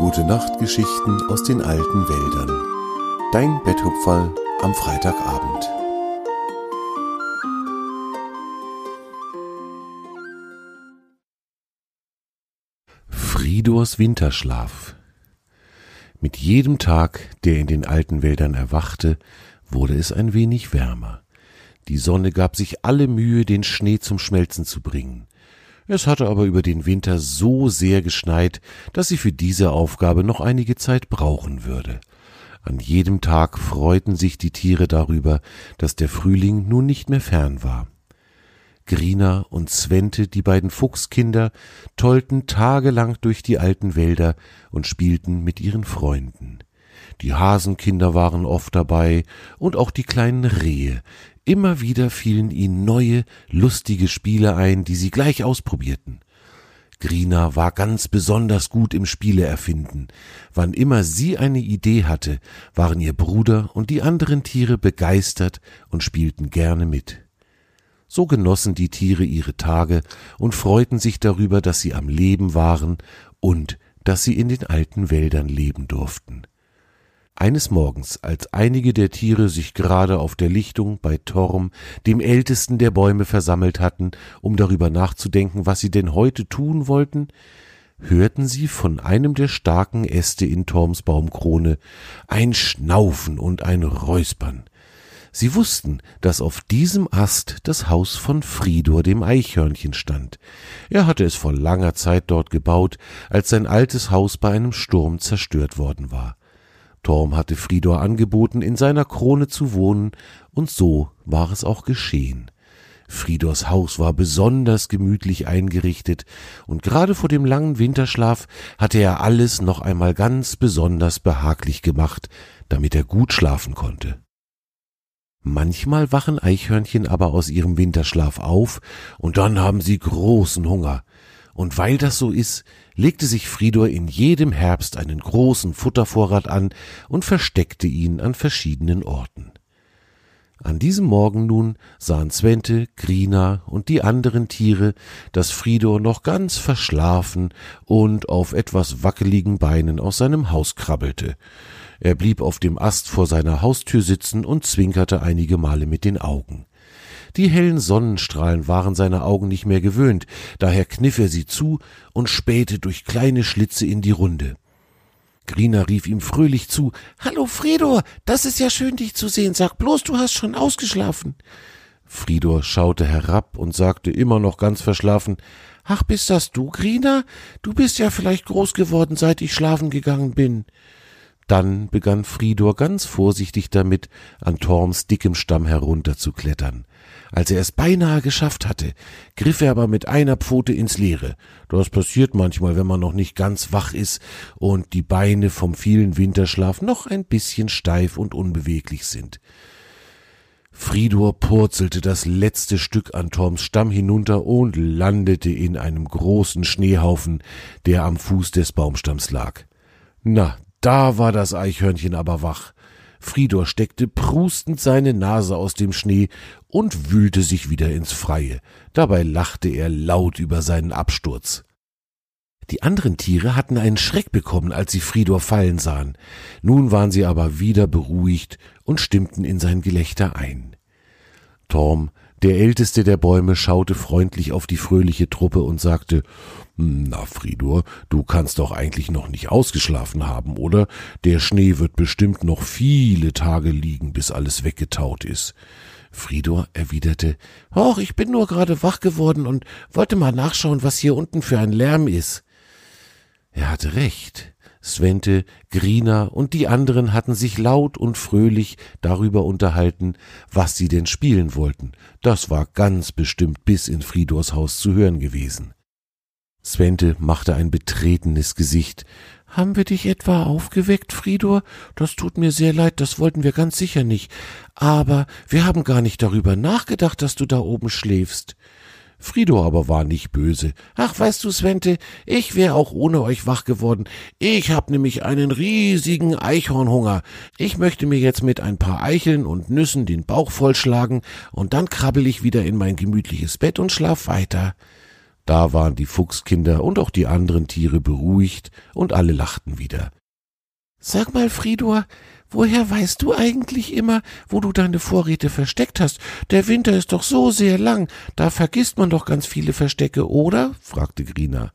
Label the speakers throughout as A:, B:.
A: Gute Nachtgeschichten aus den alten Wäldern. Dein Betthupferl am Freitagabend. Fridors Winterschlaf. Mit jedem Tag, der in den alten Wäldern erwachte, wurde es ein wenig wärmer. Die Sonne gab sich alle Mühe, den Schnee zum Schmelzen zu bringen. Es hatte aber über den Winter so sehr geschneit, dass sie für diese Aufgabe noch einige Zeit brauchen würde. An jedem Tag freuten sich die Tiere darüber, dass der Frühling nun nicht mehr fern war. Grina und Svente, die beiden Fuchskinder, tollten tagelang durch die alten Wälder und spielten mit ihren Freunden. Die Hasenkinder waren oft dabei und auch die kleinen Rehe, Immer wieder fielen ihnen neue, lustige Spiele ein, die sie gleich ausprobierten. Grina war ganz besonders gut im Spiele erfinden. Wann immer sie eine Idee hatte, waren ihr Bruder und die anderen Tiere begeistert und spielten gerne mit. So genossen die Tiere ihre Tage und freuten sich darüber, dass sie am Leben waren und dass sie in den alten Wäldern leben durften. Eines Morgens, als einige der Tiere sich gerade auf der Lichtung bei Torm, dem ältesten der Bäume, versammelt hatten, um darüber nachzudenken, was sie denn heute tun wollten, hörten sie von einem der starken Äste in Torms Baumkrone ein Schnaufen und ein Räuspern. Sie wussten, dass auf diesem Ast das Haus von Fridor dem Eichhörnchen stand. Er hatte es vor langer Zeit dort gebaut, als sein altes Haus bei einem Sturm zerstört worden war. Torm hatte Fridor angeboten, in seiner Krone zu wohnen, und so war es auch geschehen. Fridors Haus war besonders gemütlich eingerichtet, und gerade vor dem langen Winterschlaf hatte er alles noch einmal ganz besonders behaglich gemacht, damit er gut schlafen konnte. Manchmal wachen Eichhörnchen aber aus ihrem Winterschlaf auf, und dann haben sie großen Hunger. Und weil das so ist, legte sich Fridor in jedem Herbst einen großen Futtervorrat an und versteckte ihn an verschiedenen Orten. An diesem Morgen nun sahen Svente, Grina und die anderen Tiere, dass Fridor noch ganz verschlafen und auf etwas wackeligen Beinen aus seinem Haus krabbelte. Er blieb auf dem Ast vor seiner Haustür sitzen und zwinkerte einige Male mit den Augen. Die hellen Sonnenstrahlen waren seine Augen nicht mehr gewöhnt, daher kniff er sie zu und spähte durch kleine Schlitze in die Runde. Grina rief ihm fröhlich zu Hallo Fridor, das ist ja schön, dich zu sehen. Sag bloß, du hast schon ausgeschlafen. Fridor schaute herab und sagte immer noch ganz verschlafen Ach, bist das du, Grina? Du bist ja vielleicht groß geworden, seit ich schlafen gegangen bin. Dann begann Fridor ganz vorsichtig damit, an Torms dickem Stamm herunterzuklettern. Als er es beinahe geschafft hatte, griff er aber mit einer Pfote ins Leere. Das passiert manchmal, wenn man noch nicht ganz wach ist und die Beine vom vielen Winterschlaf noch ein bisschen steif und unbeweglich sind. Fridor purzelte das letzte Stück an Torms Stamm hinunter und landete in einem großen Schneehaufen, der am Fuß des Baumstamms lag. Na, da war das Eichhörnchen aber wach. Fridor steckte prustend seine Nase aus dem Schnee und wühlte sich wieder ins Freie. Dabei lachte er laut über seinen Absturz. Die anderen Tiere hatten einen Schreck bekommen, als sie Fridor fallen sahen. Nun waren sie aber wieder beruhigt und stimmten in sein Gelächter ein. Torm, der älteste der Bäume, schaute freundlich auf die fröhliche Truppe und sagte na, Fridor, du kannst doch eigentlich noch nicht ausgeschlafen haben, oder? Der Schnee wird bestimmt noch viele Tage liegen, bis alles weggetaut ist. Fridor erwiderte, Och, ich bin nur gerade wach geworden und wollte mal nachschauen, was hier unten für ein Lärm ist. Er hatte recht. Svente, Grina und die anderen hatten sich laut und fröhlich darüber unterhalten, was sie denn spielen wollten. Das war ganz bestimmt bis in Fridors Haus zu hören gewesen. Svente machte ein betretenes Gesicht. Haben wir dich etwa aufgeweckt, Fridor? Das tut mir sehr leid, das wollten wir ganz sicher nicht. Aber wir haben gar nicht darüber nachgedacht, dass du da oben schläfst. Fridor aber war nicht böse. Ach, weißt du, Svente, ich wär auch ohne euch wach geworden. Ich hab nämlich einen riesigen Eichhornhunger. Ich möchte mir jetzt mit ein paar Eicheln und Nüssen den Bauch vollschlagen, und dann krabbel ich wieder in mein gemütliches Bett und schlaf weiter. Da waren die Fuchskinder und auch die anderen Tiere beruhigt und alle lachten wieder.
B: Sag mal, Fridor, woher weißt du eigentlich immer, wo du deine Vorräte versteckt hast? Der Winter ist doch so sehr lang, da vergisst man doch ganz viele Verstecke, oder? fragte Grina.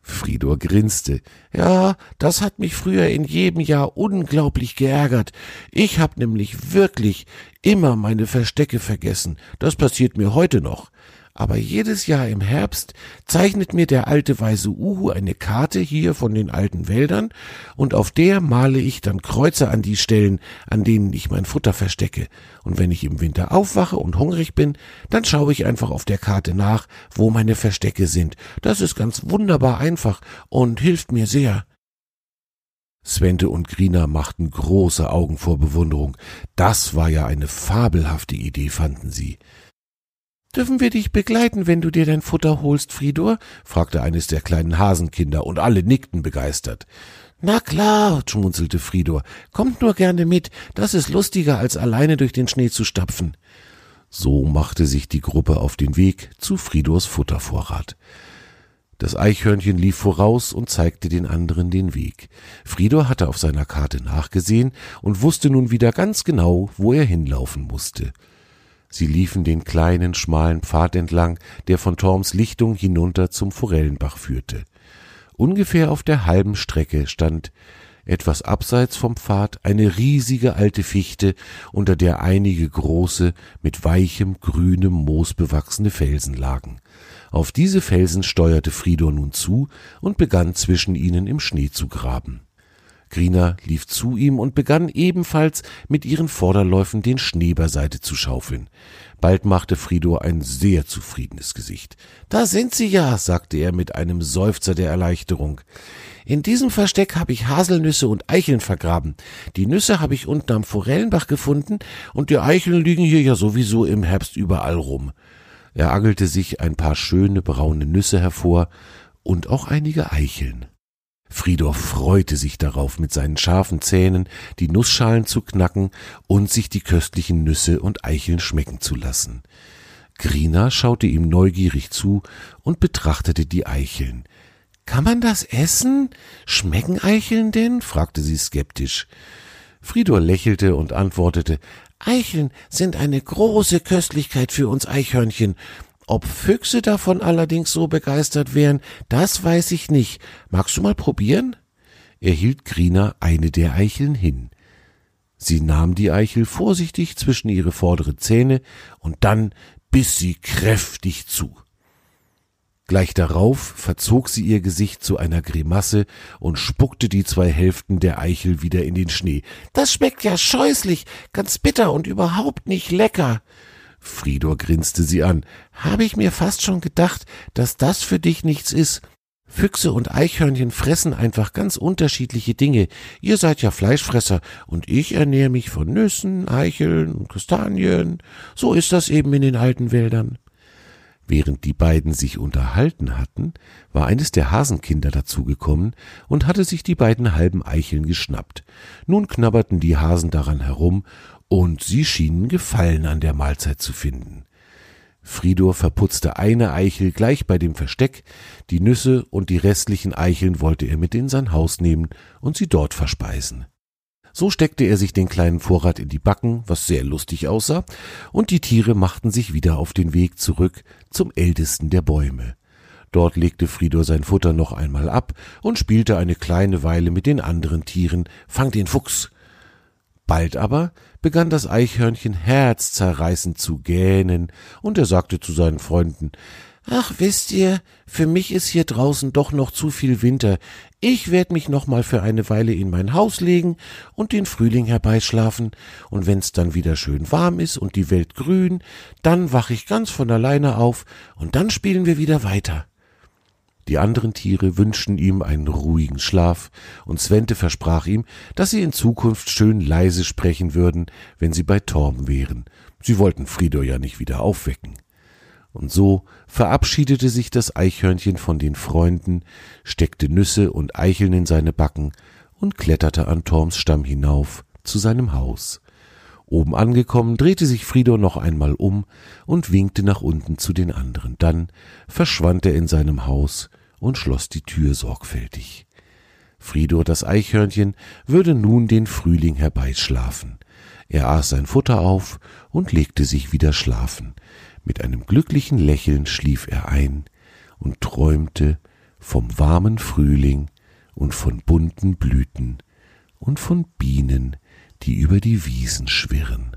A: Fridor grinste. Ja, das hat mich früher in jedem Jahr unglaublich geärgert. Ich hab nämlich wirklich immer meine Verstecke vergessen. Das passiert mir heute noch aber jedes Jahr im Herbst zeichnet mir der alte weise Uhu eine Karte hier von den alten Wäldern, und auf der male ich dann Kreuze an die Stellen, an denen ich mein Futter verstecke, und wenn ich im Winter aufwache und hungrig bin, dann schaue ich einfach auf der Karte nach, wo meine Verstecke sind. Das ist ganz wunderbar einfach und hilft mir sehr. Svente und Grina machten große Augen vor Bewunderung. Das war ja eine fabelhafte Idee, fanden sie.
B: Dürfen wir dich begleiten, wenn du dir dein Futter holst, Fridor? fragte eines der kleinen Hasenkinder, und alle nickten begeistert. Na klar, schmunzelte Fridor, kommt nur gerne mit, das ist lustiger, als alleine durch den Schnee zu stapfen.
A: So machte sich die Gruppe auf den Weg zu Fridors Futtervorrat. Das Eichhörnchen lief voraus und zeigte den anderen den Weg. Fridor hatte auf seiner Karte nachgesehen und wusste nun wieder ganz genau, wo er hinlaufen musste. Sie liefen den kleinen, schmalen Pfad entlang, der von Torms Lichtung hinunter zum Forellenbach führte. Ungefähr auf der halben Strecke stand etwas abseits vom Pfad eine riesige alte Fichte, unter der einige große, mit weichem, grünem Moos bewachsene Felsen lagen. Auf diese Felsen steuerte Fridor nun zu und begann zwischen ihnen im Schnee zu graben. Grina lief zu ihm und begann ebenfalls mit ihren Vorderläufen den Schnee beiseite zu schaufeln. Bald machte Frido ein sehr zufriedenes Gesicht.
B: Da sind sie ja, sagte er mit einem Seufzer der Erleichterung. In diesem Versteck habe ich Haselnüsse und Eicheln vergraben. Die Nüsse habe ich unten am Forellenbach gefunden und die Eicheln liegen hier ja sowieso im Herbst überall rum.
A: Er angelte sich ein paar schöne braune Nüsse hervor und auch einige Eicheln. Friedhof freute sich darauf, mit seinen scharfen Zähnen die Nussschalen zu knacken und sich die köstlichen Nüsse und Eicheln schmecken zu lassen. Grina schaute ihm neugierig zu und betrachtete die Eicheln.
B: Kann man das essen? Schmecken Eicheln denn? fragte sie skeptisch.
A: Fridor lächelte und antwortete
B: Eicheln sind eine große Köstlichkeit für uns Eichhörnchen, ob Füchse davon allerdings so begeistert wären, das weiß ich nicht. Magst du mal probieren?
A: Er hielt Grina eine der Eicheln hin. Sie nahm die Eichel vorsichtig zwischen ihre vordere Zähne und dann biss sie kräftig zu. Gleich darauf verzog sie ihr Gesicht zu einer Grimasse und spuckte die zwei Hälften der Eichel wieder in den Schnee.
B: Das schmeckt ja scheußlich, ganz bitter und überhaupt nicht lecker.
A: Fridor grinste sie an.
B: Habe ich mir fast schon gedacht, dass das für dich nichts ist. Füchse und Eichhörnchen fressen einfach ganz unterschiedliche Dinge. Ihr seid ja Fleischfresser und ich ernähre mich von Nüssen, Eicheln und Kastanien. So ist das eben in den alten Wäldern.
A: Während die beiden sich unterhalten hatten, war eines der Hasenkinder dazugekommen und hatte sich die beiden halben Eicheln geschnappt. Nun knabberten die Hasen daran herum und sie schienen Gefallen an der Mahlzeit zu finden. Fridor verputzte eine Eichel gleich bei dem Versteck, die Nüsse und die restlichen Eicheln wollte er mit in sein Haus nehmen und sie dort verspeisen. So steckte er sich den kleinen Vorrat in die Backen, was sehr lustig aussah, und die Tiere machten sich wieder auf den Weg zurück zum ältesten der Bäume. Dort legte Fridor sein Futter noch einmal ab und spielte eine kleine Weile mit den anderen Tieren Fang den Fuchs, Bald aber begann das Eichhörnchen herzzerreißend zu gähnen, und er sagte zu seinen Freunden Ach, wisst ihr, für mich ist hier draußen doch noch zu viel Winter. Ich werd mich noch mal für eine Weile in mein Haus legen und den Frühling herbeischlafen, und wenn's dann wieder schön warm ist und die Welt grün, dann wach ich ganz von alleine auf, und dann spielen wir wieder weiter. Die anderen Tiere wünschten ihm einen ruhigen Schlaf, und Svente versprach ihm, dass sie in Zukunft schön leise sprechen würden, wenn sie bei Torm wären. Sie wollten Fridor ja nicht wieder aufwecken. Und so verabschiedete sich das Eichhörnchen von den Freunden, steckte Nüsse und Eicheln in seine Backen und kletterte an Torms Stamm hinauf zu seinem Haus. Oben angekommen, drehte sich Frido noch einmal um und winkte nach unten zu den anderen. Dann verschwand er in seinem Haus und schloss die Tür sorgfältig. Frido, das Eichhörnchen, würde nun den Frühling herbeischlafen. Er aß sein Futter auf und legte sich wieder schlafen. Mit einem glücklichen Lächeln schlief er ein und träumte vom warmen Frühling und von bunten Blüten und von Bienen, die über die Wiesen schwirren.